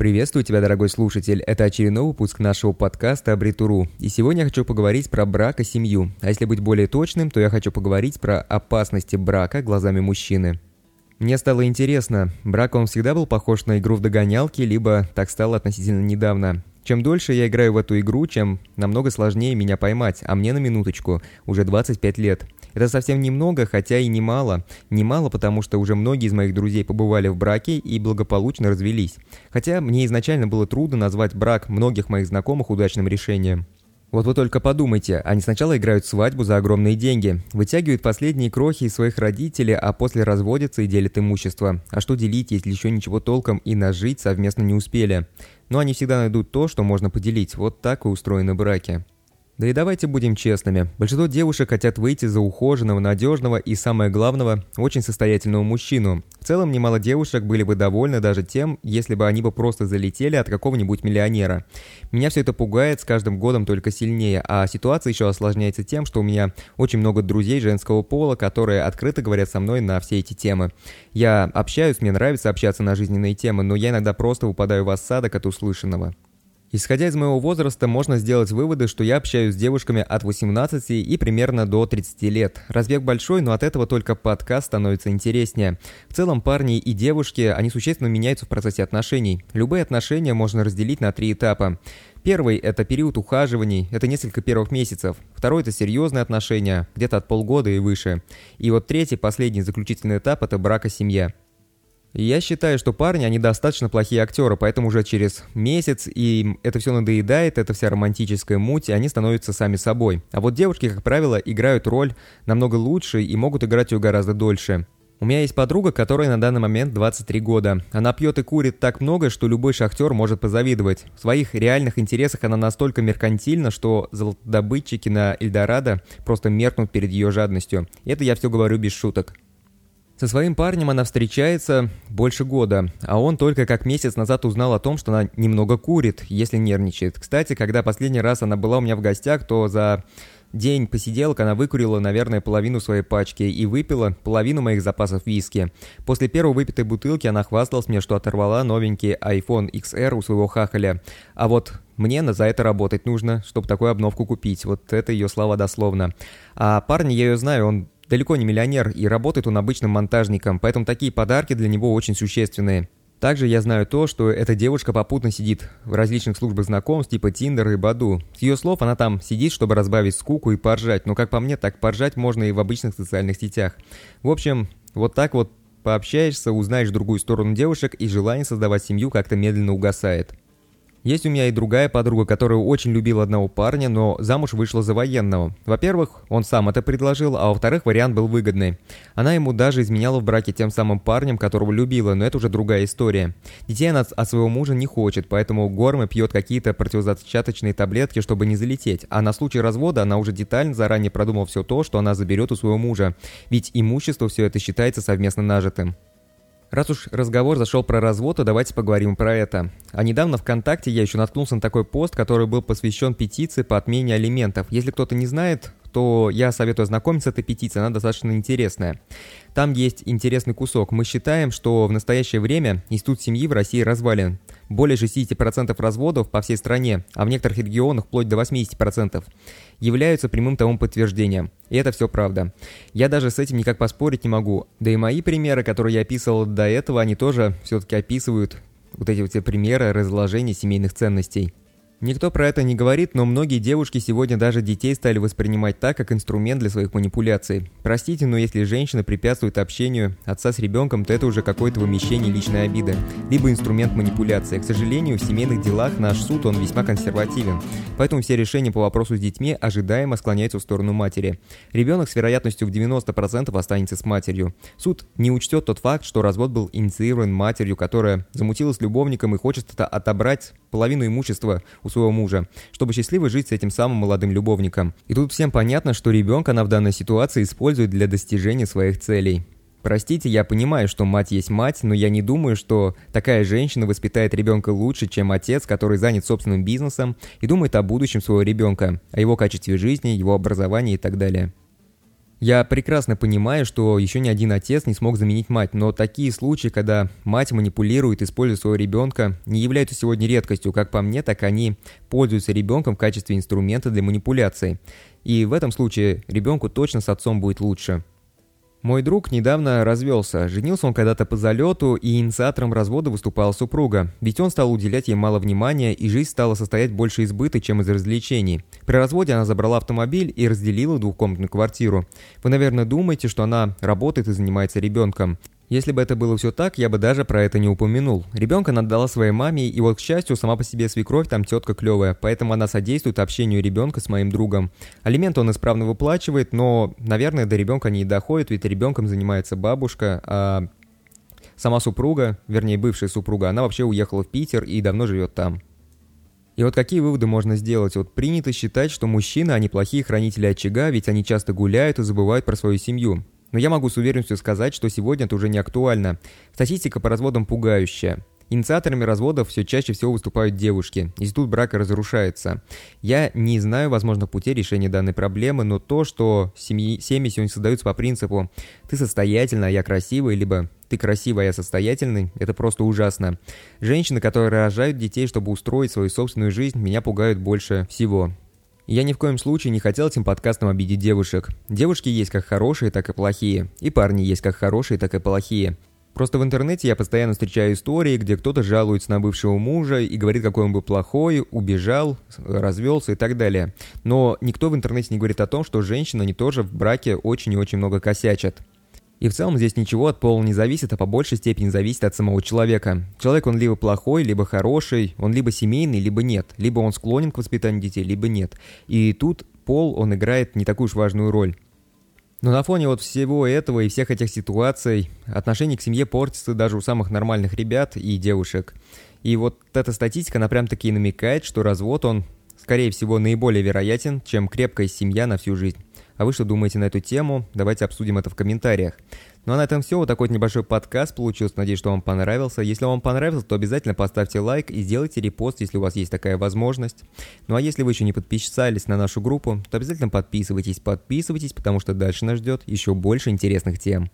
Приветствую тебя, дорогой слушатель. Это очередной выпуск нашего подкаста «Абритуру». И сегодня я хочу поговорить про брак и семью. А если быть более точным, то я хочу поговорить про опасности брака глазами мужчины. Мне стало интересно, брак он всегда был похож на игру в догонялки, либо так стало относительно недавно. Чем дольше я играю в эту игру, чем намного сложнее меня поймать, а мне на минуточку уже 25 лет. Это совсем немного, хотя и немало. Немало, потому что уже многие из моих друзей побывали в браке и благополучно развелись. Хотя мне изначально было трудно назвать брак многих моих знакомых удачным решением. Вот вы только подумайте, они сначала играют свадьбу за огромные деньги, вытягивают последние крохи из своих родителей, а после разводятся и делят имущество. А что делить, если еще ничего толком и нажить совместно не успели? Но они всегда найдут то, что можно поделить. Вот так и устроены браки. Да и давайте будем честными. Большинство девушек хотят выйти за ухоженного, надежного и, самое главное, очень состоятельного мужчину. В целом, немало девушек были бы довольны даже тем, если бы они бы просто залетели от какого-нибудь миллионера. Меня все это пугает с каждым годом только сильнее, а ситуация еще осложняется тем, что у меня очень много друзей женского пола, которые открыто говорят со мной на все эти темы. Я общаюсь, мне нравится общаться на жизненные темы, но я иногда просто упадаю в осадок от услышанного. Исходя из моего возраста, можно сделать выводы, что я общаюсь с девушками от 18 и примерно до 30 лет. Разбег большой, но от этого только подкаст становится интереснее. В целом, парни и девушки, они существенно меняются в процессе отношений. Любые отношения можно разделить на три этапа. Первый – это период ухаживаний, это несколько первых месяцев. Второй – это серьезные отношения, где-то от полгода и выше. И вот третий, последний, заключительный этап – это брак и семья. Я считаю, что парни, они достаточно плохие актеры, поэтому уже через месяц им это все надоедает, это вся романтическая муть, и они становятся сами собой. А вот девушки, как правило, играют роль намного лучше и могут играть ее гораздо дольше. У меня есть подруга, которой на данный момент 23 года. Она пьет и курит так много, что любой шахтер может позавидовать. В своих реальных интересах она настолько меркантильна, что золотодобытчики на Эльдорадо просто меркнут перед ее жадностью. Это я все говорю без шуток. Со своим парнем она встречается больше года, а он только как месяц назад узнал о том, что она немного курит, если нервничает. Кстати, когда последний раз она была у меня в гостях, то за день посиделок она выкурила, наверное, половину своей пачки и выпила половину моих запасов виски. После первой выпитой бутылки она хвасталась мне, что оторвала новенький iPhone XR у своего хахаля. А вот мне на за это работать нужно, чтобы такую обновку купить. Вот это ее слова дословно. А парня я ее знаю, он далеко не миллионер и работает он обычным монтажником, поэтому такие подарки для него очень существенные. Также я знаю то, что эта девушка попутно сидит в различных службах знакомств типа Тиндер и Баду. С ее слов она там сидит, чтобы разбавить скуку и поржать, но как по мне, так поржать можно и в обычных социальных сетях. В общем, вот так вот пообщаешься, узнаешь другую сторону девушек и желание создавать семью как-то медленно угасает. Есть у меня и другая подруга, которая очень любила одного парня, но замуж вышла за военного. Во-первых, он сам это предложил, а во-вторых, вариант был выгодный. Она ему даже изменяла в браке тем самым парнем, которого любила, но это уже другая история. Детей она от своего мужа не хочет, поэтому Горма пьет какие-то противозачаточные таблетки, чтобы не залететь, а на случай развода она уже детально заранее продумала все то, что она заберет у своего мужа, ведь имущество все это считается совместно нажитым. Раз уж разговор зашел про развод, то давайте поговорим про это. А недавно ВКонтакте я еще наткнулся на такой пост, который был посвящен петиции по отмене алиментов. Если кто-то не знает, то я советую ознакомиться с этой петицией, она достаточно интересная. Там есть интересный кусок. Мы считаем, что в настоящее время институт семьи в России развален. Более 60% разводов по всей стране, а в некоторых регионах вплоть до 80%, являются прямым тому подтверждением. И это все правда. Я даже с этим никак поспорить не могу. Да и мои примеры, которые я описывал до этого, они тоже все-таки описывают вот эти вот примеры разложения семейных ценностей. Никто про это не говорит, но многие девушки сегодня даже детей стали воспринимать так, как инструмент для своих манипуляций. Простите, но если женщина препятствует общению отца с ребенком, то это уже какое-то вымещение личной обиды, либо инструмент манипуляции. К сожалению, в семейных делах наш суд, он весьма консервативен, поэтому все решения по вопросу с детьми ожидаемо склоняются в сторону матери. Ребенок с вероятностью в 90% останется с матерью. Суд не учтет тот факт, что развод был инициирован матерью, которая замутилась любовником и хочет отобрать половину имущества у своего мужа, чтобы счастливо жить с этим самым молодым любовником. И тут всем понятно, что ребенка она в данной ситуации использует для достижения своих целей. Простите, я понимаю, что мать есть мать, но я не думаю, что такая женщина воспитает ребенка лучше, чем отец, который занят собственным бизнесом и думает о будущем своего ребенка, о его качестве жизни, его образовании и так далее. Я прекрасно понимаю, что еще ни один отец не смог заменить мать, но такие случаи, когда мать манипулирует, используя своего ребенка, не являются сегодня редкостью. Как по мне, так они пользуются ребенком в качестве инструмента для манипуляции. И в этом случае ребенку точно с отцом будет лучше. Мой друг недавно развелся. Женился он когда-то по залету, и инициатором развода выступала супруга. Ведь он стал уделять ей мало внимания, и жизнь стала состоять больше из быта, чем из развлечений. При разводе она забрала автомобиль и разделила двухкомнатную квартиру. Вы, наверное, думаете, что она работает и занимается ребенком. Если бы это было все так, я бы даже про это не упомянул. Ребенка она своей маме, и вот, к счастью, сама по себе свекровь там тетка клевая, поэтому она содействует общению ребенка с моим другом. Алимент он исправно выплачивает, но, наверное, до ребенка не доходит, ведь ребенком занимается бабушка, а сама супруга, вернее, бывшая супруга, она вообще уехала в Питер и давно живет там. И вот какие выводы можно сделать? Вот принято считать, что мужчины, они плохие хранители очага, ведь они часто гуляют и забывают про свою семью. Но я могу с уверенностью сказать, что сегодня это уже не актуально. Статистика по разводам пугающая. Инициаторами разводов все чаще всего выступают девушки. Институт брака разрушается. Я не знаю возможных путей решения данной проблемы, но то, что семьи, семьи сегодня создаются по принципу «ты состоятельная, а я красивый», либо «ты красивый, а я состоятельный», это просто ужасно. Женщины, которые рожают детей, чтобы устроить свою собственную жизнь, меня пугают больше всего. Я ни в коем случае не хотел этим подкастом обидеть девушек. Девушки есть как хорошие, так и плохие. И парни есть как хорошие, так и плохие. Просто в интернете я постоянно встречаю истории, где кто-то жалуется на бывшего мужа и говорит, какой он был плохой, убежал, развелся и так далее. Но никто в интернете не говорит о том, что женщины, они тоже в браке очень и очень много косячат. И в целом здесь ничего от пола не зависит, а по большей степени зависит от самого человека. Человек он либо плохой, либо хороший, он либо семейный, либо нет. Либо он склонен к воспитанию детей, либо нет. И тут пол, он играет не такую уж важную роль. Но на фоне вот всего этого и всех этих ситуаций отношение к семье портится даже у самых нормальных ребят и девушек. И вот эта статистика, она прям таки намекает, что развод, он, скорее всего, наиболее вероятен, чем крепкая семья на всю жизнь. А вы что думаете на эту тему? Давайте обсудим это в комментариях. Ну а на этом все. Вот такой вот небольшой подкаст получился. Надеюсь, что вам понравился. Если вам понравился, то обязательно поставьте лайк и сделайте репост, если у вас есть такая возможность. Ну а если вы еще не подписались на нашу группу, то обязательно подписывайтесь, подписывайтесь, потому что дальше нас ждет еще больше интересных тем.